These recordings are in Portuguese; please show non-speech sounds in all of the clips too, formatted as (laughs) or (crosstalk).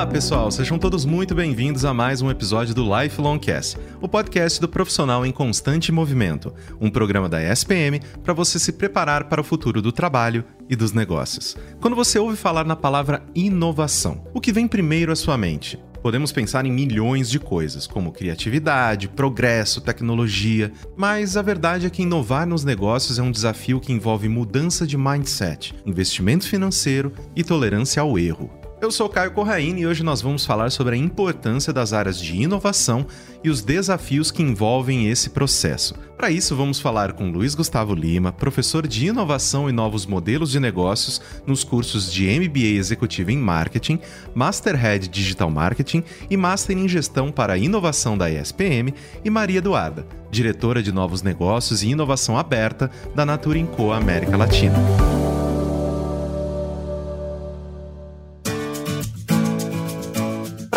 Olá, pessoal, sejam todos muito bem-vindos a mais um episódio do Lifelong Cast, o podcast do profissional em constante movimento, um programa da ESPM para você se preparar para o futuro do trabalho e dos negócios. Quando você ouve falar na palavra inovação, o que vem primeiro à sua mente? Podemos pensar em milhões de coisas, como criatividade, progresso, tecnologia, mas a verdade é que inovar nos negócios é um desafio que envolve mudança de mindset, investimento financeiro e tolerância ao erro. Eu sou Caio Corraine e hoje nós vamos falar sobre a importância das áreas de inovação e os desafios que envolvem esse processo. Para isso, vamos falar com Luiz Gustavo Lima, professor de inovação e novos modelos de negócios nos cursos de MBA Executivo em Marketing, Masterhead Digital Marketing e Master em Gestão para Inovação da ESPM, e Maria Eduarda, diretora de Novos Negócios e Inovação Aberta da Natura Co América Latina.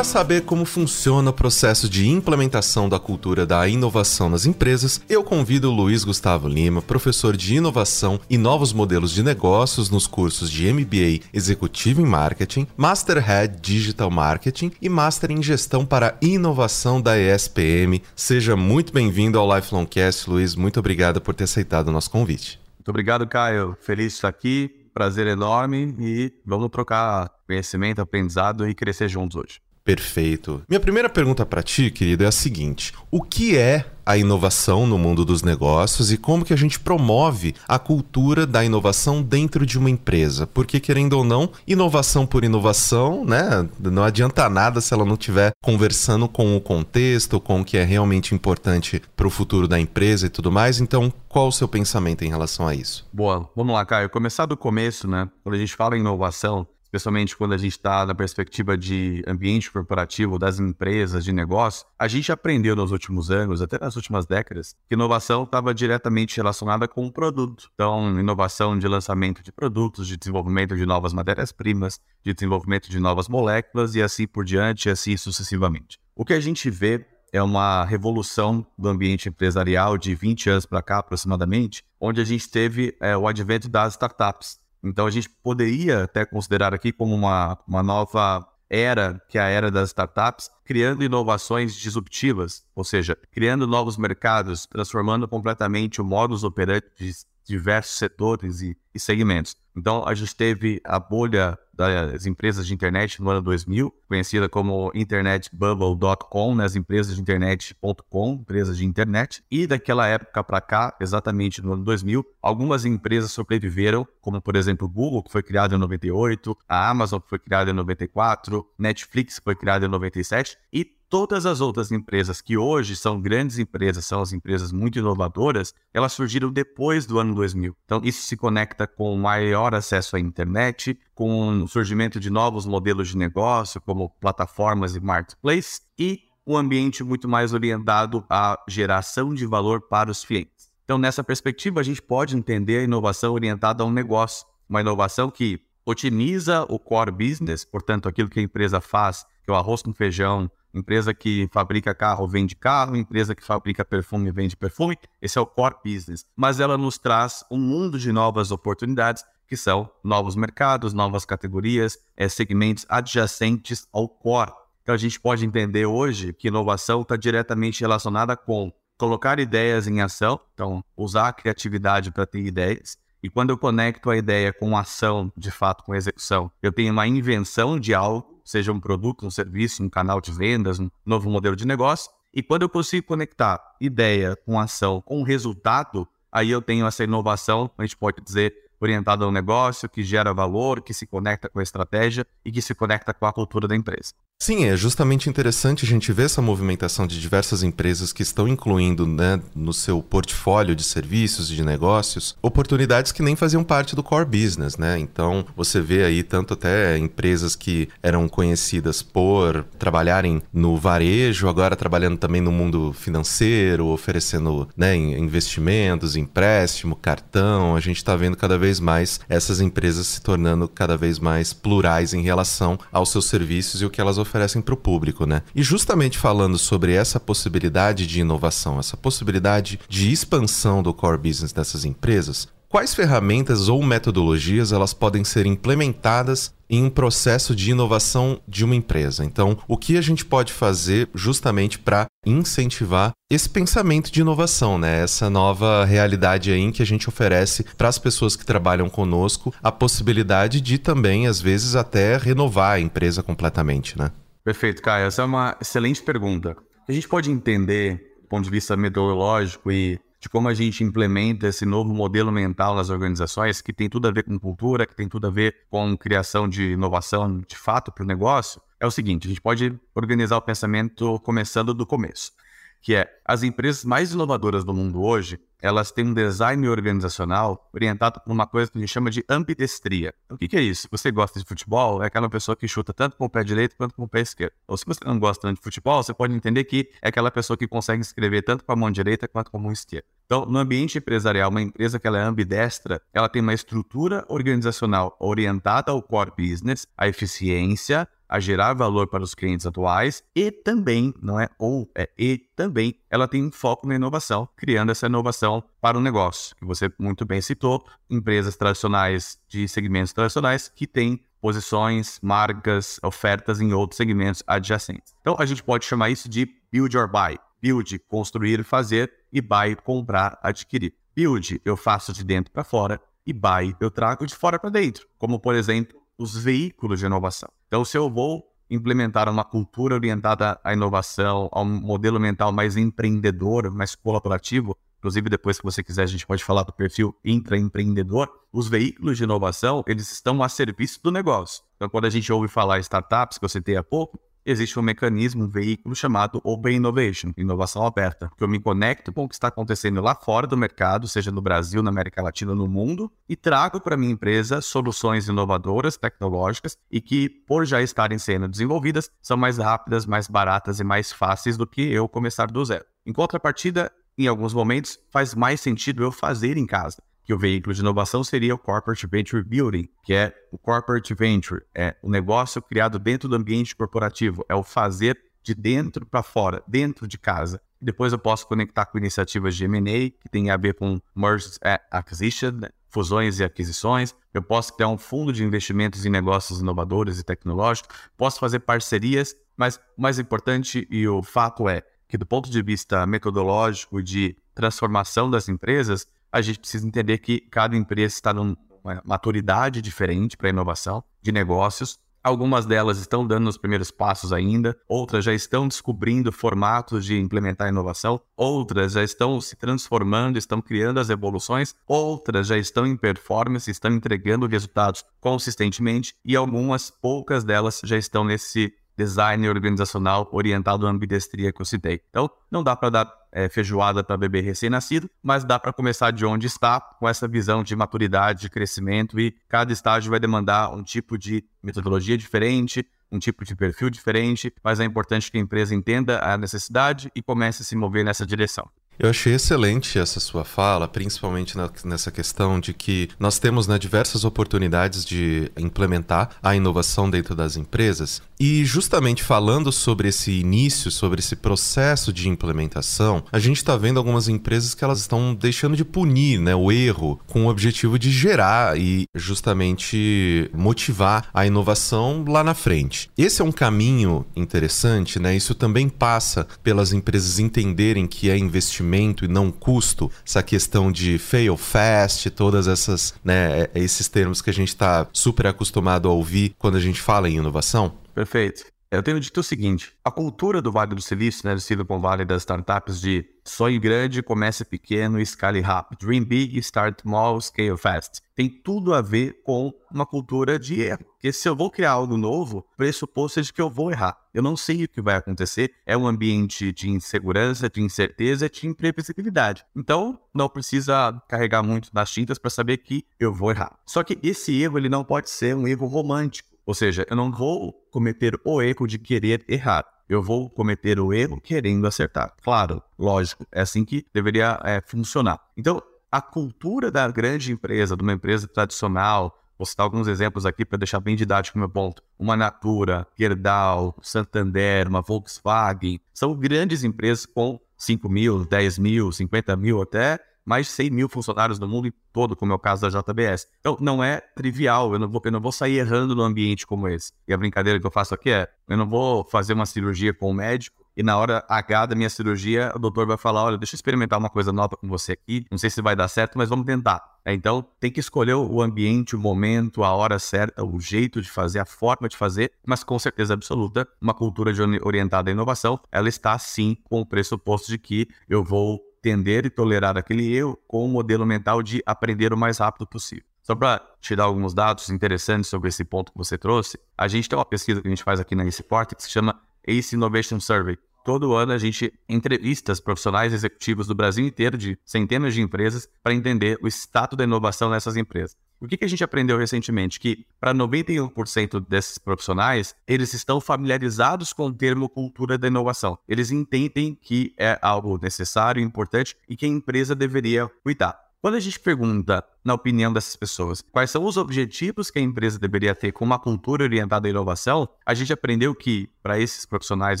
Para saber como funciona o processo de implementação da cultura da inovação nas empresas, eu convido o Luiz Gustavo Lima, professor de inovação e novos modelos de negócios nos cursos de MBA Executivo em Marketing, Masterhead Digital Marketing e Master em Gestão para Inovação da ESPM. Seja muito bem-vindo ao Lifelong Cast, Luiz. Muito obrigado por ter aceitado o nosso convite. Muito obrigado, Caio. Feliz de estar aqui. Prazer enorme e vamos trocar conhecimento, aprendizado e crescer juntos hoje. Perfeito. Minha primeira pergunta para ti, querido, é a seguinte: o que é a inovação no mundo dos negócios e como que a gente promove a cultura da inovação dentro de uma empresa? Porque querendo ou não, inovação por inovação, né, não adianta nada se ela não estiver conversando com o contexto, com o que é realmente importante para o futuro da empresa e tudo mais. Então, qual o seu pensamento em relação a isso? Boa, vamos lá, Caio. Começar do começo, né? Quando a gente fala em inovação, especialmente quando a gente está na perspectiva de ambiente corporativo, das empresas, de negócio, a gente aprendeu nos últimos anos, até nas últimas décadas, que inovação estava diretamente relacionada com o produto. Então, inovação de lançamento de produtos, de desenvolvimento de novas matérias-primas, de desenvolvimento de novas moléculas e assim por diante, e assim sucessivamente. O que a gente vê é uma revolução do ambiente empresarial de 20 anos para cá, aproximadamente, onde a gente teve é, o advento das startups. Então a gente poderia até considerar aqui como uma, uma nova era, que é a era das startups, criando inovações disruptivas, ou seja, criando novos mercados, transformando completamente o modus operandi de diversos setores e, e segmentos. Então, a gente teve a bolha das empresas de internet no ano 2000, conhecida como internetbubble.com, né, as empresas de internet.com, empresas de internet. E daquela época para cá, exatamente no ano 2000, algumas empresas sobreviveram, como por exemplo o Google, que foi criado em 98, a Amazon, que foi criada em 94, Netflix, que foi criada em 97, e todas as outras empresas que hoje são grandes empresas, são as empresas muito inovadoras, elas surgiram depois do ano 2000. Então, isso se conecta com maior acesso à internet, com o surgimento de novos modelos de negócio, como plataformas e marketplace, e um ambiente muito mais orientado à geração de valor para os clientes. Então, nessa perspectiva, a gente pode entender a inovação orientada a um negócio, uma inovação que otimiza o core business, portanto, aquilo que a empresa faz, que é o arroz com feijão, Empresa que fabrica carro vende carro, empresa que fabrica perfume vende perfume. Esse é o core business. Mas ela nos traz um mundo de novas oportunidades, que são novos mercados, novas categorias, é, segmentos adjacentes ao core. Então a gente pode entender hoje que inovação está diretamente relacionada com colocar ideias em ação, então usar a criatividade para ter ideias. E quando eu conecto a ideia com ação, de fato, com execução, eu tenho uma invenção de algo seja um produto, um serviço, um canal de vendas, um novo modelo de negócio. E quando eu consigo conectar ideia com ação, com resultado, aí eu tenho essa inovação, a gente pode dizer, orientada ao negócio, que gera valor, que se conecta com a estratégia e que se conecta com a cultura da empresa. Sim, é justamente interessante a gente ver essa movimentação de diversas empresas que estão incluindo né, no seu portfólio de serviços e de negócios oportunidades que nem faziam parte do core business, né? Então você vê aí tanto até empresas que eram conhecidas por trabalharem no varejo, agora trabalhando também no mundo financeiro, oferecendo né, investimentos, empréstimo, cartão. A gente está vendo cada vez mais essas empresas se tornando cada vez mais plurais em relação aos seus serviços e o que elas oferecem para o público, né? E justamente falando sobre essa possibilidade de inovação, essa possibilidade de expansão do core business dessas empresas, quais ferramentas ou metodologias elas podem ser implementadas em um processo de inovação de uma empresa. Então, o que a gente pode fazer justamente para incentivar esse pensamento de inovação, né? Essa nova realidade aí em que a gente oferece para as pessoas que trabalham conosco a possibilidade de também, às vezes, até renovar a empresa completamente, né? Perfeito, Caio. Essa é uma excelente pergunta. A gente pode entender, do ponto de vista metodológico e de como a gente implementa esse novo modelo mental nas organizações, que tem tudo a ver com cultura, que tem tudo a ver com criação de inovação de fato para o negócio, é o seguinte: a gente pode organizar o pensamento começando do começo que é as empresas mais inovadoras do mundo hoje, elas têm um design organizacional orientado por uma coisa que a gente chama de ambidestria. Então, o que, que é isso? Você gosta de futebol, é aquela pessoa que chuta tanto com o pé direito quanto com o pé esquerdo. Ou se você não gosta tanto de futebol, você pode entender que é aquela pessoa que consegue escrever tanto com a mão direita quanto com a mão esquerda. Então, no ambiente empresarial, uma empresa que ela é ambidestra, ela tem uma estrutura organizacional orientada ao core business, à eficiência, a gerar valor para os clientes atuais e também, não é ou, é e também, ela tem um foco na inovação, criando essa inovação para o negócio, que você muito bem citou, empresas tradicionais de segmentos tradicionais que têm posições, marcas, ofertas em outros segmentos adjacentes. Então, a gente pode chamar isso de build or buy. Build, construir, fazer, e buy, comprar, adquirir. Build, eu faço de dentro para fora, e buy, eu trago de fora para dentro, como, por exemplo, os veículos de inovação. Então, se eu vou implementar uma cultura orientada à inovação, a um modelo mental mais empreendedor, mais colaborativo, inclusive depois que você quiser a gente pode falar do perfil intraempreendedor, os veículos de inovação, eles estão a serviço do negócio. Então, quando a gente ouve falar startups, que eu citei há pouco, existe um mecanismo, um veículo chamado Open Innovation, inovação aberta, que eu me conecto com o que está acontecendo lá fora do mercado, seja no Brasil, na América Latina, no mundo, e trago para minha empresa soluções inovadoras, tecnológicas e que, por já estarem sendo desenvolvidas, são mais rápidas, mais baratas e mais fáceis do que eu começar do zero. Em contrapartida, em alguns momentos, faz mais sentido eu fazer em casa que o veículo de inovação seria o Corporate Venture Building, que é o Corporate Venture, é o negócio criado dentro do ambiente corporativo, é o fazer de dentro para fora, dentro de casa. Depois eu posso conectar com iniciativas de M&A, que tem a ver com Mergers Acquisition, né? fusões e aquisições. Eu posso criar um fundo de investimentos em negócios inovadores e tecnológicos. Posso fazer parcerias, mas o mais importante e o fato é que do ponto de vista metodológico de transformação das empresas, a gente precisa entender que cada empresa está numa maturidade diferente para inovação de negócios. Algumas delas estão dando os primeiros passos ainda, outras já estão descobrindo formatos de implementar inovação, outras já estão se transformando, estão criando as evoluções, outras já estão em performance, estão entregando resultados consistentemente e algumas poucas delas já estão nesse design organizacional orientado à ambidestria que eu citei. Então, não dá para dar é, feijoada para bebê recém-nascido, mas dá para começar de onde está, com essa visão de maturidade, de crescimento, e cada estágio vai demandar um tipo de metodologia diferente, um tipo de perfil diferente, mas é importante que a empresa entenda a necessidade e comece a se mover nessa direção. Eu achei excelente essa sua fala, principalmente na, nessa questão de que nós temos né, diversas oportunidades de implementar a inovação dentro das empresas. E justamente falando sobre esse início, sobre esse processo de implementação, a gente está vendo algumas empresas que elas estão deixando de punir né, o erro com o objetivo de gerar e justamente motivar a inovação lá na frente. Esse é um caminho interessante, né? Isso também passa pelas empresas entenderem que é investimento investimento e não custo, essa questão de fail fast, todas essas, né, é, esses termos que a gente está super acostumado a ouvir quando a gente fala em inovação? Perfeito. Eu tenho dito o seguinte: a cultura do Vale do Silício, né, do Silicon Valley das startups de sonho grande, comece pequeno escale rápido. Dream big, start small, scale fast. Tem tudo a ver com uma cultura de erro. Porque se eu vou criar algo novo, o pressuposto é de que eu vou errar. Eu não sei o que vai acontecer. É um ambiente de insegurança, de incerteza, de imprevisibilidade. Então, não precisa carregar muito nas tintas para saber que eu vou errar. Só que esse erro ele não pode ser um erro romântico. Ou seja, eu não vou cometer o erro de querer errar. Eu vou cometer o erro querendo acertar. Claro, lógico, é assim que deveria é, funcionar. Então, a cultura da grande empresa, de uma empresa tradicional, vou citar alguns exemplos aqui para deixar bem didático o meu ponto. Uma Natura, Gerdau, Santander, uma Volkswagen, são grandes empresas com 5 mil, 10 mil, 50 mil até mais de 100 mil funcionários no mundo todo, como é o caso da JBS. Então, não é trivial, eu não vou, eu não vou sair errando num ambiente como esse. E a brincadeira que eu faço aqui é, eu não vou fazer uma cirurgia com o médico e na hora H da minha cirurgia, o doutor vai falar: olha, deixa eu experimentar uma coisa nova com você aqui. Não sei se vai dar certo, mas vamos tentar. É, então, tem que escolher o ambiente, o momento, a hora certa, o jeito de fazer, a forma de fazer, mas com certeza absoluta, uma cultura orientada à inovação, ela está sim com o pressuposto de que eu vou entender e tolerar aquele eu com o modelo mental de aprender o mais rápido possível. Só para te dar alguns dados interessantes sobre esse ponto que você trouxe, a gente tem uma pesquisa que a gente faz aqui na Ace que se chama Ace Innovation Survey. Todo ano a gente entrevista profissionais executivos do Brasil inteiro, de centenas de empresas, para entender o status da inovação nessas empresas. O que, que a gente aprendeu recentemente? Que para 91% desses profissionais, eles estão familiarizados com o termo cultura da inovação. Eles entendem que é algo necessário, importante e que a empresa deveria cuidar. Quando a gente pergunta, na opinião dessas pessoas, quais são os objetivos que a empresa deveria ter com uma cultura orientada à inovação, a gente aprendeu que, para esses profissionais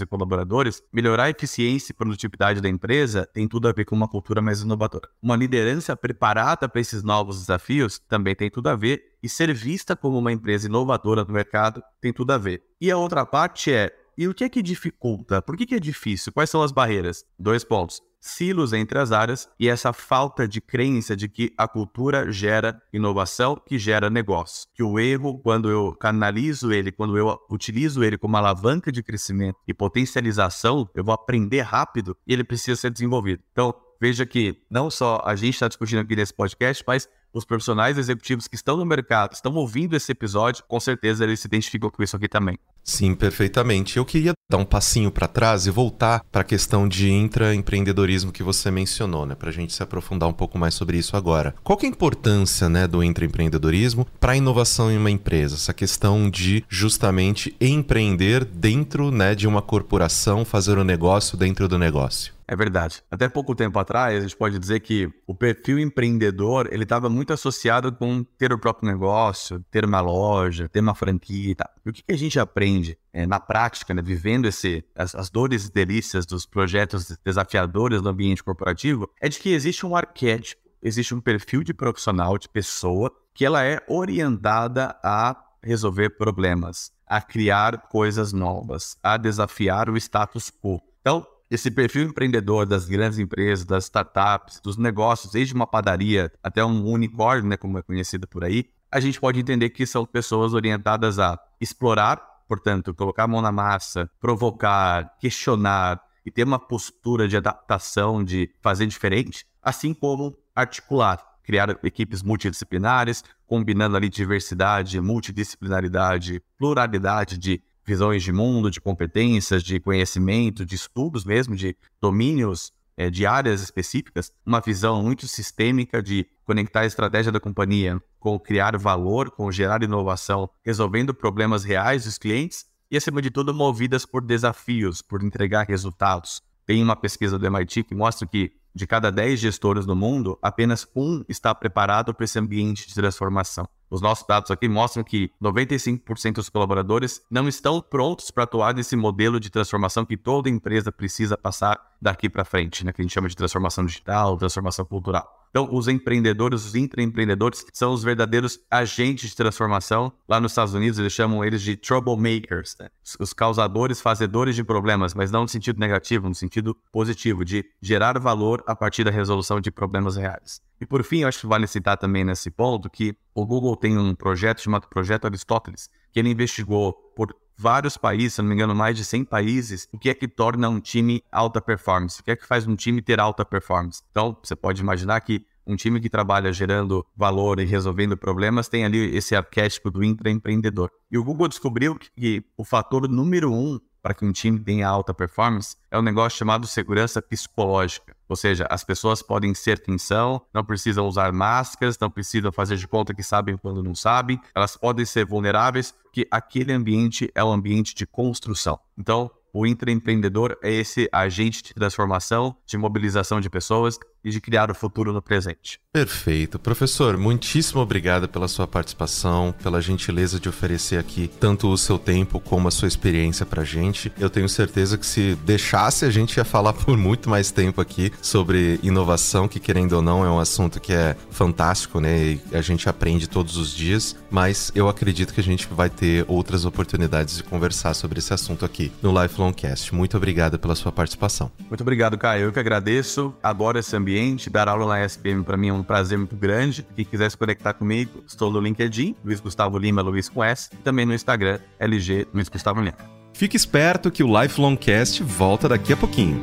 e colaboradores, melhorar a eficiência e produtividade da empresa tem tudo a ver com uma cultura mais inovadora. Uma liderança preparada para esses novos desafios também tem tudo a ver, e ser vista como uma empresa inovadora no mercado tem tudo a ver. E a outra parte é e o que é que dificulta? Por que, que é difícil? Quais são as barreiras? Dois pontos silos entre as áreas e essa falta de crença de que a cultura gera inovação, que gera negócio. Que o erro, quando eu canalizo ele, quando eu utilizo ele como alavanca de crescimento e potencialização, eu vou aprender rápido e ele precisa ser desenvolvido. Então, veja que não só a gente está discutindo aqui nesse podcast, mas os profissionais executivos que estão no mercado, estão ouvindo esse episódio, com certeza eles se identificam com isso aqui também. Sim, perfeitamente. Eu queria dar um passinho para trás e voltar para a questão de intraempreendedorismo que você mencionou, né, para a gente se aprofundar um pouco mais sobre isso agora. Qual é a importância, né, do intraempreendedorismo para a inovação em uma empresa? Essa questão de justamente empreender dentro, né, de uma corporação, fazer o um negócio dentro do negócio. É verdade. Até pouco tempo atrás, a gente pode dizer que o perfil empreendedor ele estava muito associado com ter o próprio negócio, ter uma loja, ter uma franquia e tal. E o que, a gente aprende é, na prática, né, vivendo esse, as, as, dores e delícias dos projetos desafiadores do ambiente corporativo, é de que existe um arquétipo, existe um perfil de profissional, de pessoa, que ela é orientada a resolver problemas, a criar coisas novas, a desafiar o status quo. Então, esse perfil empreendedor das grandes empresas, das startups, dos negócios, desde uma padaria até um unicórnio, né, como é conhecido por aí, a gente pode entender que são pessoas orientadas a explorar, portanto, colocar a mão na massa, provocar, questionar e ter uma postura de adaptação, de fazer diferente, assim como articular, criar equipes multidisciplinares, combinando ali diversidade, multidisciplinaridade, pluralidade de visões de mundo, de competências, de conhecimento, de estudos mesmo, de domínios é, de áreas específicas, uma visão muito sistêmica de conectar a estratégia da companhia com criar valor, com gerar inovação, resolvendo problemas reais dos clientes e, acima de tudo, movidas por desafios, por entregar resultados. Tem uma pesquisa do MIT que mostra que de cada 10 gestores no mundo, apenas um está preparado para esse ambiente de transformação. Os nossos dados aqui mostram que 95% dos colaboradores não estão prontos para atuar nesse modelo de transformação que toda empresa precisa passar daqui para frente, né? que a gente chama de transformação digital, transformação cultural. Então, os empreendedores, os intraempreendedores, são os verdadeiros agentes de transformação. Lá nos Estados Unidos, eles chamam eles de troublemakers, né? os causadores, fazedores de problemas, mas não no sentido negativo, no sentido positivo, de gerar valor a partir da resolução de problemas reais. E por fim, acho que vale citar também nesse ponto que o Google tem um projeto chamado Projeto Aristóteles, que ele investigou por vários países, se não me engano, mais de 100 países, o que é que torna um time alta performance? O que é que faz um time ter alta performance? Então, você pode imaginar que um time que trabalha gerando valor e resolvendo problemas tem ali esse arquétipo do intraempreendedor. E o Google descobriu que o fator número um para que um time tenha alta performance é um negócio chamado segurança psicológica. Ou seja, as pessoas podem ser quem são, não precisam usar máscaras, não precisam fazer de conta que sabem quando não sabem, elas podem ser vulneráveis, porque aquele ambiente é um ambiente de construção. Então, o intraempreendedor é esse agente de transformação, de mobilização de pessoas, e de criar o futuro no presente. Perfeito. Professor, muitíssimo obrigado pela sua participação, pela gentileza de oferecer aqui tanto o seu tempo como a sua experiência pra gente. Eu tenho certeza que se deixasse a gente ia falar por muito mais tempo aqui sobre inovação, que querendo ou não é um assunto que é fantástico, né? E a gente aprende todos os dias, mas eu acredito que a gente vai ter outras oportunidades de conversar sobre esse assunto aqui no Lifelong Cast. Muito obrigado pela sua participação. Muito obrigado, Caio. Eu que agradeço. Adoro esse ambiente. Dar aula na SPM para mim é um prazer muito grande. Quem quiser se conectar comigo, estou no LinkedIn, Luiz Gustavo Lima, Luiz com S, e também no Instagram, LG Luiz Gustavo Lima. Fique esperto que o Lifelong Cast volta daqui a pouquinho.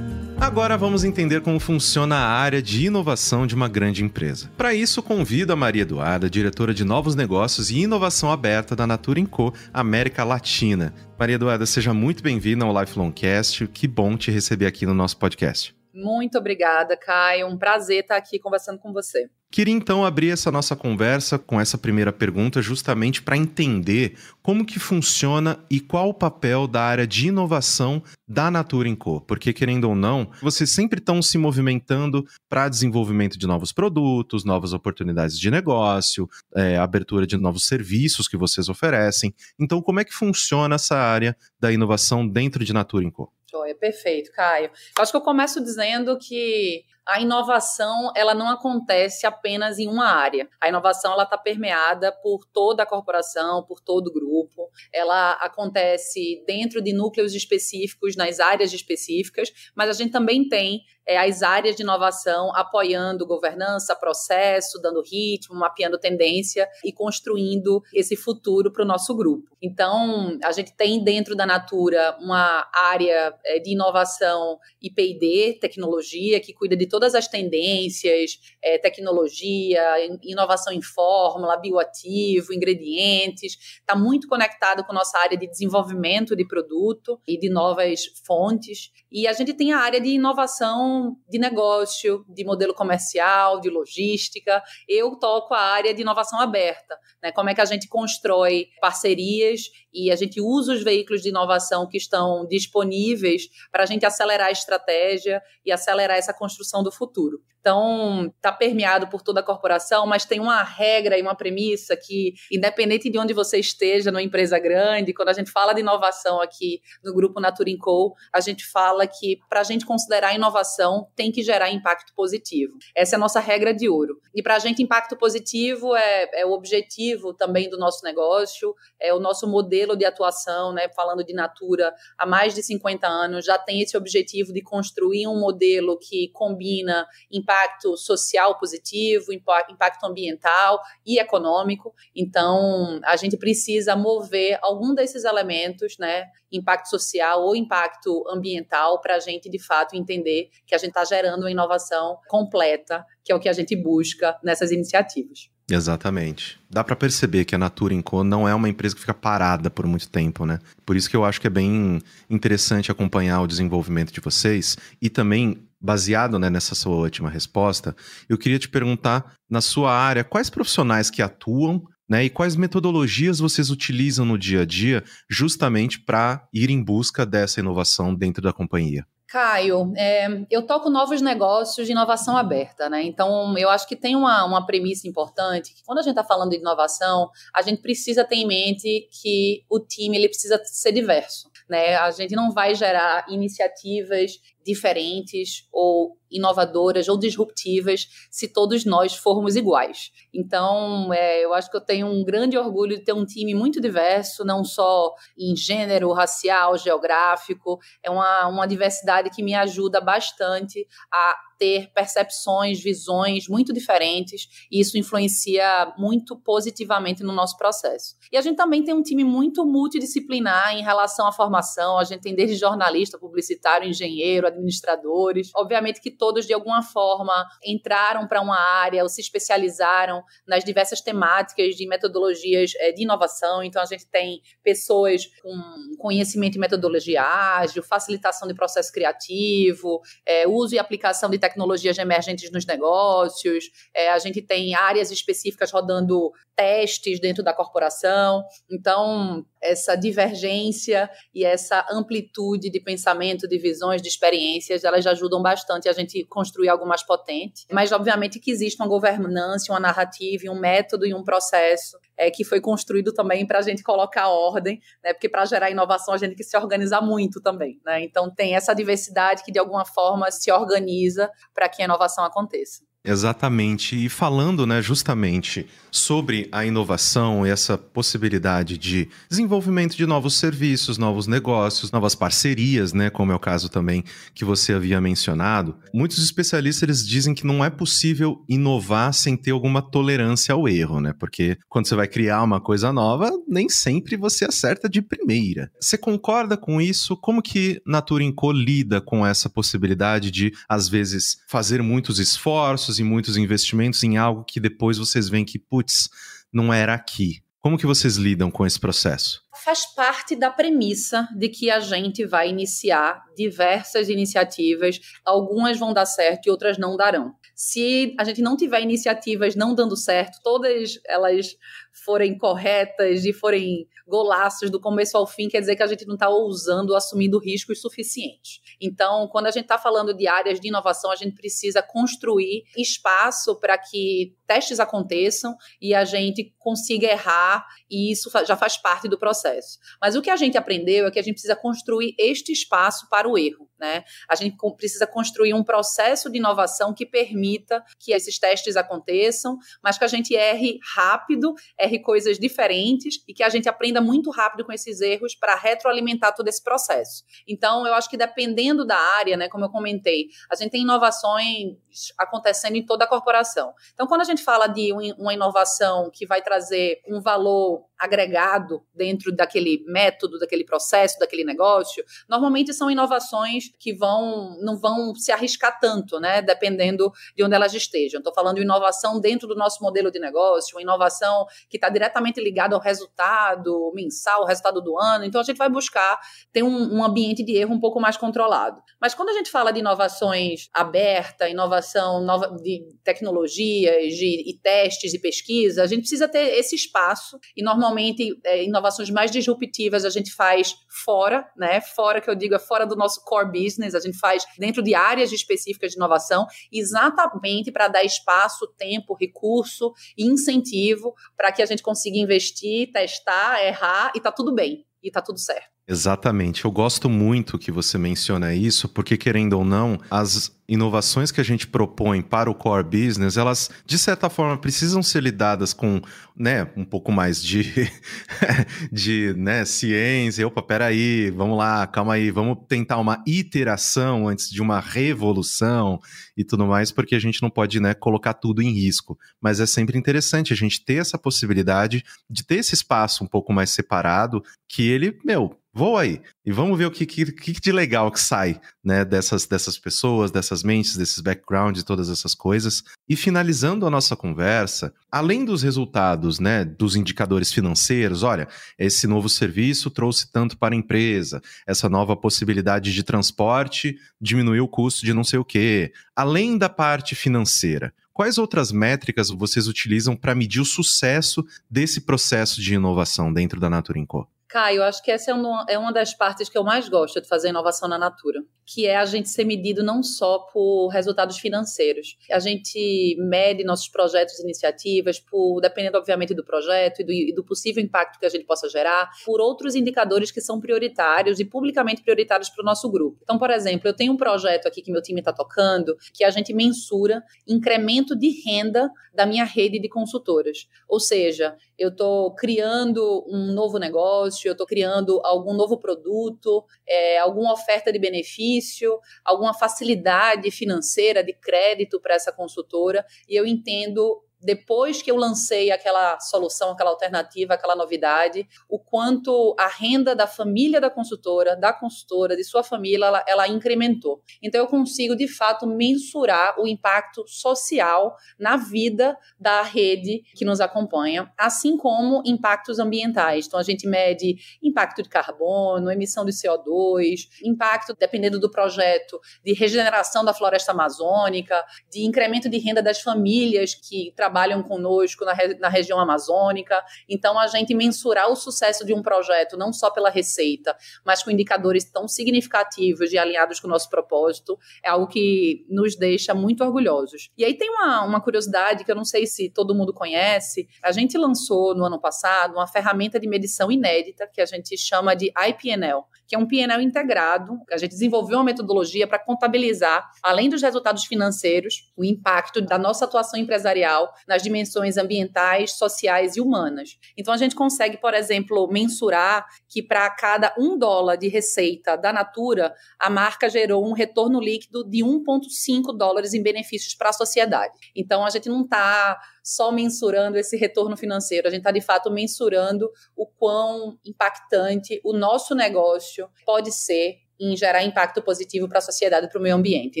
Agora vamos entender como funciona a área de inovação de uma grande empresa. Para isso, convido a Maria Eduarda, diretora de Novos Negócios e Inovação Aberta da Natura Co. América Latina. Maria Eduarda, seja muito bem-vinda ao Lifelong Cast. Que bom te receber aqui no nosso podcast. Muito obrigada, Caio. Um prazer estar aqui conversando com você. Queria então abrir essa nossa conversa com essa primeira pergunta justamente para entender como que funciona e qual o papel da área de inovação da Natura Co. Porque querendo ou não, vocês sempre estão se movimentando para desenvolvimento de novos produtos, novas oportunidades de negócio, é, abertura de novos serviços que vocês oferecem. Então, como é que funciona essa área da inovação dentro de Natura Co? Joia, perfeito, Caio. Eu acho que eu começo dizendo que a inovação ela não acontece apenas em uma área. A inovação ela está permeada por toda a corporação, por todo o grupo. Ela acontece dentro de núcleos específicos, nas áreas específicas, mas a gente também tem é, as áreas de inovação apoiando governança, processo, dando ritmo, mapeando tendência e construindo esse futuro para o nosso grupo. Então, a gente tem dentro da Natura uma área é, de inovação I+D, tecnologia, que cuida de todas as tendências, é, tecnologia, inovação em fórmula, bioativo, ingredientes, está muito conectado com nossa área de desenvolvimento de produto e de novas fontes. E a gente tem a área de inovação de negócio, de modelo comercial, de logística. Eu toco a área de inovação aberta, né? Como é que a gente constrói parcerias e a gente usa os veículos de inovação que estão disponíveis para a gente acelerar a estratégia e acelerar essa construção do futuro. Então, está permeado por toda a corporação, mas tem uma regra e uma premissa que, independente de onde você esteja, numa empresa grande, quando a gente fala de inovação aqui no grupo Naturin Co, a gente fala que para a gente considerar inovação tem que gerar impacto positivo. Essa é a nossa regra de ouro. E para a gente, impacto positivo é, é o objetivo também do nosso negócio, é o nosso modelo de atuação, né? Falando de Natura há mais de 50 anos, já tem esse objetivo de construir um modelo que combina impacto social positivo, impacto ambiental e econômico. Então, a gente precisa mover algum desses elementos, né, impacto social ou impacto ambiental, para a gente de fato entender que a gente está gerando uma inovação completa, que é o que a gente busca nessas iniciativas. Exatamente. Dá para perceber que a Natura Co não é uma empresa que fica parada por muito tempo, né? Por isso que eu acho que é bem interessante acompanhar o desenvolvimento de vocês e também baseado né, nessa sua última resposta, eu queria te perguntar, na sua área, quais profissionais que atuam né, e quais metodologias vocês utilizam no dia a dia justamente para ir em busca dessa inovação dentro da companhia? Caio, é, eu toco novos negócios de inovação aberta, né? Então, eu acho que tem uma, uma premissa importante, que quando a gente está falando de inovação, a gente precisa ter em mente que o time ele precisa ser diverso, né? A gente não vai gerar iniciativas diferentes ou inovadoras ou disruptivas se todos nós formos iguais. Então, é, eu acho que eu tenho um grande orgulho de ter um time muito diverso, não só em gênero, racial, geográfico. É uma, uma diversidade que me ajuda bastante a ter percepções, visões muito diferentes, e isso influencia muito positivamente no nosso processo. E a gente também tem um time muito multidisciplinar em relação à formação, a gente tem desde jornalista, publicitário, engenheiro, administradores, obviamente que todos de alguma forma entraram para uma área ou se especializaram nas diversas temáticas de metodologias eh, de inovação, então a gente tem pessoas com conhecimento em metodologia ágil, facilitação de processo criativo, é, uso e aplicação de tecnologias emergentes nos negócios, é, a gente tem áreas específicas rodando testes dentro da corporação. Então, essa divergência e essa amplitude de pensamento, de visões, de experiências, elas ajudam bastante a gente construir algo mais potente. Mas, obviamente, que existe uma governança, uma narrativa, um método e um processo é, que foi construído também para a gente colocar ordem, né? Porque para gerar inovação a gente tem que se organizar muito também, né? Então tem essa diversidade que de alguma forma se organiza para que a inovação aconteça. Exatamente. E falando, né, justamente sobre a inovação e essa possibilidade de desenvolvimento de novos serviços, novos negócios, novas parcerias, né, como é o caso também que você havia mencionado, muitos especialistas eles dizem que não é possível inovar sem ter alguma tolerância ao erro, né? Porque quando você vai criar uma coisa nova, nem sempre você acerta de primeira. Você concorda com isso? Como que Natura Co lida com essa possibilidade de às vezes fazer muitos esforços e muitos investimentos em algo que depois vocês veem que, putz, não era aqui. Como que vocês lidam com esse processo? Faz parte da premissa de que a gente vai iniciar diversas iniciativas, algumas vão dar certo e outras não darão. Se a gente não tiver iniciativas não dando certo, todas elas forem corretas e forem golaços do começo ao fim, quer dizer que a gente não está ousando, assumindo riscos suficientes. Então, quando a gente está falando de áreas de inovação, a gente precisa construir espaço para que testes aconteçam e a gente consiga errar, e isso já faz parte do processo. Mas o que a gente aprendeu é que a gente precisa construir este espaço para o erro. Né? A gente precisa construir um processo de inovação que permita que esses testes aconteçam, mas que a gente erre rápido, erre coisas diferentes e que a gente aprenda muito rápido com esses erros para retroalimentar todo esse processo. Então, eu acho que dependendo da área, né, como eu comentei, a gente tem inovações acontecendo em toda a corporação. Então, quando a gente fala de uma inovação que vai trazer um valor agregado dentro daquele método, daquele processo, daquele negócio, normalmente são inovações que vão não vão se arriscar tanto, né? Dependendo de onde elas estejam. Estou falando de inovação dentro do nosso modelo de negócio, uma inovação que está diretamente ligada ao resultado mensal, ao resultado do ano. Então a gente vai buscar ter um, um ambiente de erro um pouco mais controlado. Mas quando a gente fala de inovações aberta, inovação nova, de tecnologias, de, e testes e pesquisa, a gente precisa ter esse espaço e normalmente é, inovações mais disruptivas a gente faz fora, né? Fora que eu digo é fora do nosso core business, a gente faz dentro de áreas específicas de inovação, exatamente para dar espaço, tempo, recurso e incentivo para que a gente consiga investir, testar, errar e tá tudo bem e tá tudo certo. Exatamente. Eu gosto muito que você menciona isso, porque querendo ou não, as inovações que a gente propõe para o core business, elas de certa forma precisam ser lidadas com, né, um pouco mais de (laughs) de, né, ciência. Opa, peraí, vamos lá, calma aí, vamos tentar uma iteração antes de uma revolução e tudo mais, porque a gente não pode, né, colocar tudo em risco. Mas é sempre interessante a gente ter essa possibilidade de ter esse espaço um pouco mais separado, que ele, meu, voa aí e vamos ver o que, que, que, de legal que sai né, dessas, dessas pessoas, dessas mentes, desses backgrounds todas essas coisas. E finalizando a nossa conversa, além dos resultados né, dos indicadores financeiros, olha, esse novo serviço trouxe tanto para a empresa, essa nova possibilidade de transporte diminuiu o custo de não sei o quê. Além da parte financeira, Quais outras métricas vocês utilizam para medir o sucesso desse processo de inovação dentro da Natura Co? Caio, acho que essa é uma, é uma das partes que eu mais gosto de fazer inovação na Natura, que é a gente ser medido não só por resultados financeiros. A gente mede nossos projetos e iniciativas por, dependendo, obviamente, do projeto e do, e do possível impacto que a gente possa gerar, por outros indicadores que são prioritários e publicamente prioritários para o nosso grupo. Então, por exemplo, eu tenho um projeto aqui que meu time está tocando, que a gente mensura incremento de renda da minha rede de consultoras. Ou seja, eu estou criando um novo negócio, negócio, eu estou criando algum novo produto, é, alguma oferta de benefício, alguma facilidade financeira de crédito para essa consultora, e eu entendo depois que eu lancei aquela solução, aquela alternativa, aquela novidade, o quanto a renda da família da consultora, da consultora, de sua família, ela, ela incrementou. Então eu consigo de fato mensurar o impacto social na vida da rede que nos acompanha, assim como impactos ambientais. Então a gente mede impacto de carbono, emissão de CO2, impacto dependendo do projeto de regeneração da floresta amazônica, de incremento de renda das famílias que trabalham trabalham conosco na, na região amazônica. Então, a gente mensurar o sucesso de um projeto, não só pela receita, mas com indicadores tão significativos e alinhados com o nosso propósito, é algo que nos deixa muito orgulhosos. E aí tem uma, uma curiosidade que eu não sei se todo mundo conhece. A gente lançou no ano passado uma ferramenta de medição inédita que a gente chama de IPNL, que é um PNL integrado. A gente desenvolveu uma metodologia para contabilizar, além dos resultados financeiros, o impacto da nossa atuação empresarial nas dimensões ambientais, sociais e humanas. Então, a gente consegue, por exemplo, mensurar que para cada um dólar de receita da Natura, a marca gerou um retorno líquido de 1,5 dólares em benefícios para a sociedade. Então, a gente não está só mensurando esse retorno financeiro, a gente está de fato mensurando o quão impactante o nosso negócio pode ser em gerar impacto positivo para a sociedade, para o meio ambiente.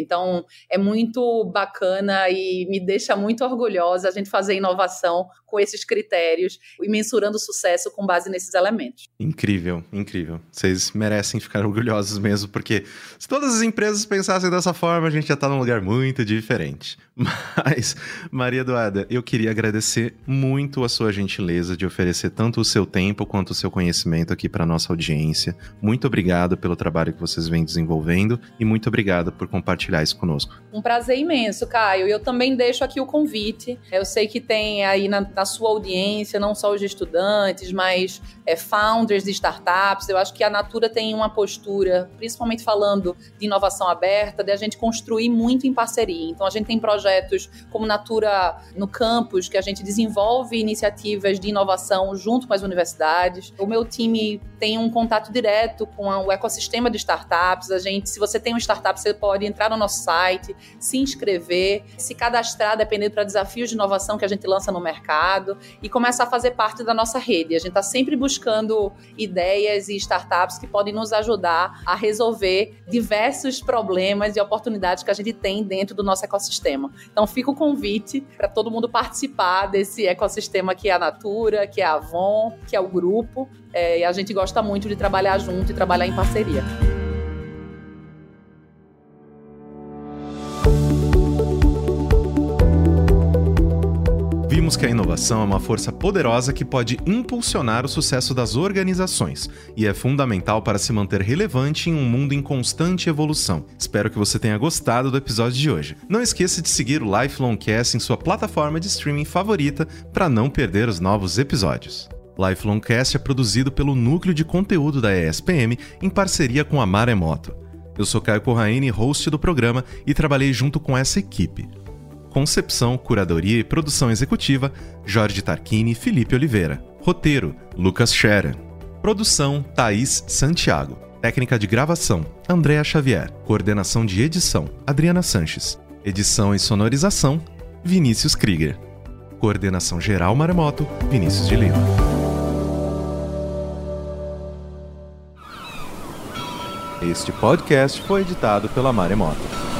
Então, é muito bacana e me deixa muito orgulhosa a gente fazer inovação com esses critérios e mensurando o sucesso com base nesses elementos. Incrível, incrível. Vocês merecem ficar orgulhosos mesmo, porque se todas as empresas pensassem dessa forma, a gente já está num lugar muito diferente. (laughs) Mas, Maria Eduarda, eu queria agradecer muito a sua gentileza de oferecer tanto o seu tempo quanto o seu conhecimento aqui para nossa audiência. Muito obrigado pelo trabalho que vocês vêm desenvolvendo e muito obrigado por compartilhar isso conosco. Um prazer imenso, Caio. Eu também deixo aqui o convite. Eu sei que tem aí na, na sua audiência não só os estudantes, mas é, founders de startups. Eu acho que a Natura tem uma postura, principalmente falando de inovação aberta, de a gente construir muito em parceria. Então, a gente tem projetos como Natura no campus, que a gente desenvolve iniciativas de inovação junto com as universidades. O meu time tem um contato direto com o ecossistema de startups. A gente, se você tem uma startup, você pode entrar no nosso site, se inscrever, se cadastrar dependendo para desafios de inovação que a gente lança no mercado e começar a fazer parte da nossa rede. A gente está sempre buscando ideias e startups que podem nos ajudar a resolver diversos problemas e oportunidades que a gente tem dentro do nosso ecossistema. Então fica o convite para todo mundo participar desse ecossistema que é a Natura, que é a Avon, que é o grupo. É, e a gente gosta muito de trabalhar junto e trabalhar em parceria. Vimos que a inovação é uma força poderosa que pode impulsionar o sucesso das organizações e é fundamental para se manter relevante em um mundo em constante evolução. Espero que você tenha gostado do episódio de hoje. Não esqueça de seguir o Lifelong Cast em sua plataforma de streaming favorita para não perder os novos episódios. Lifelong Cast é produzido pelo Núcleo de Conteúdo da ESPM em parceria com a Maremoto. Eu sou Caio Corraine, host do programa, e trabalhei junto com essa equipe. Concepção, curadoria e produção executiva: Jorge Tarquini e Felipe Oliveira. Roteiro: Lucas Scherer. Produção: Thaís Santiago. Técnica de gravação: Andréa Xavier. Coordenação de edição: Adriana Sanches. Edição e sonorização: Vinícius Krieger. Coordenação geral Maremoto: Vinícius de Lima. Este podcast foi editado pela Maremoto.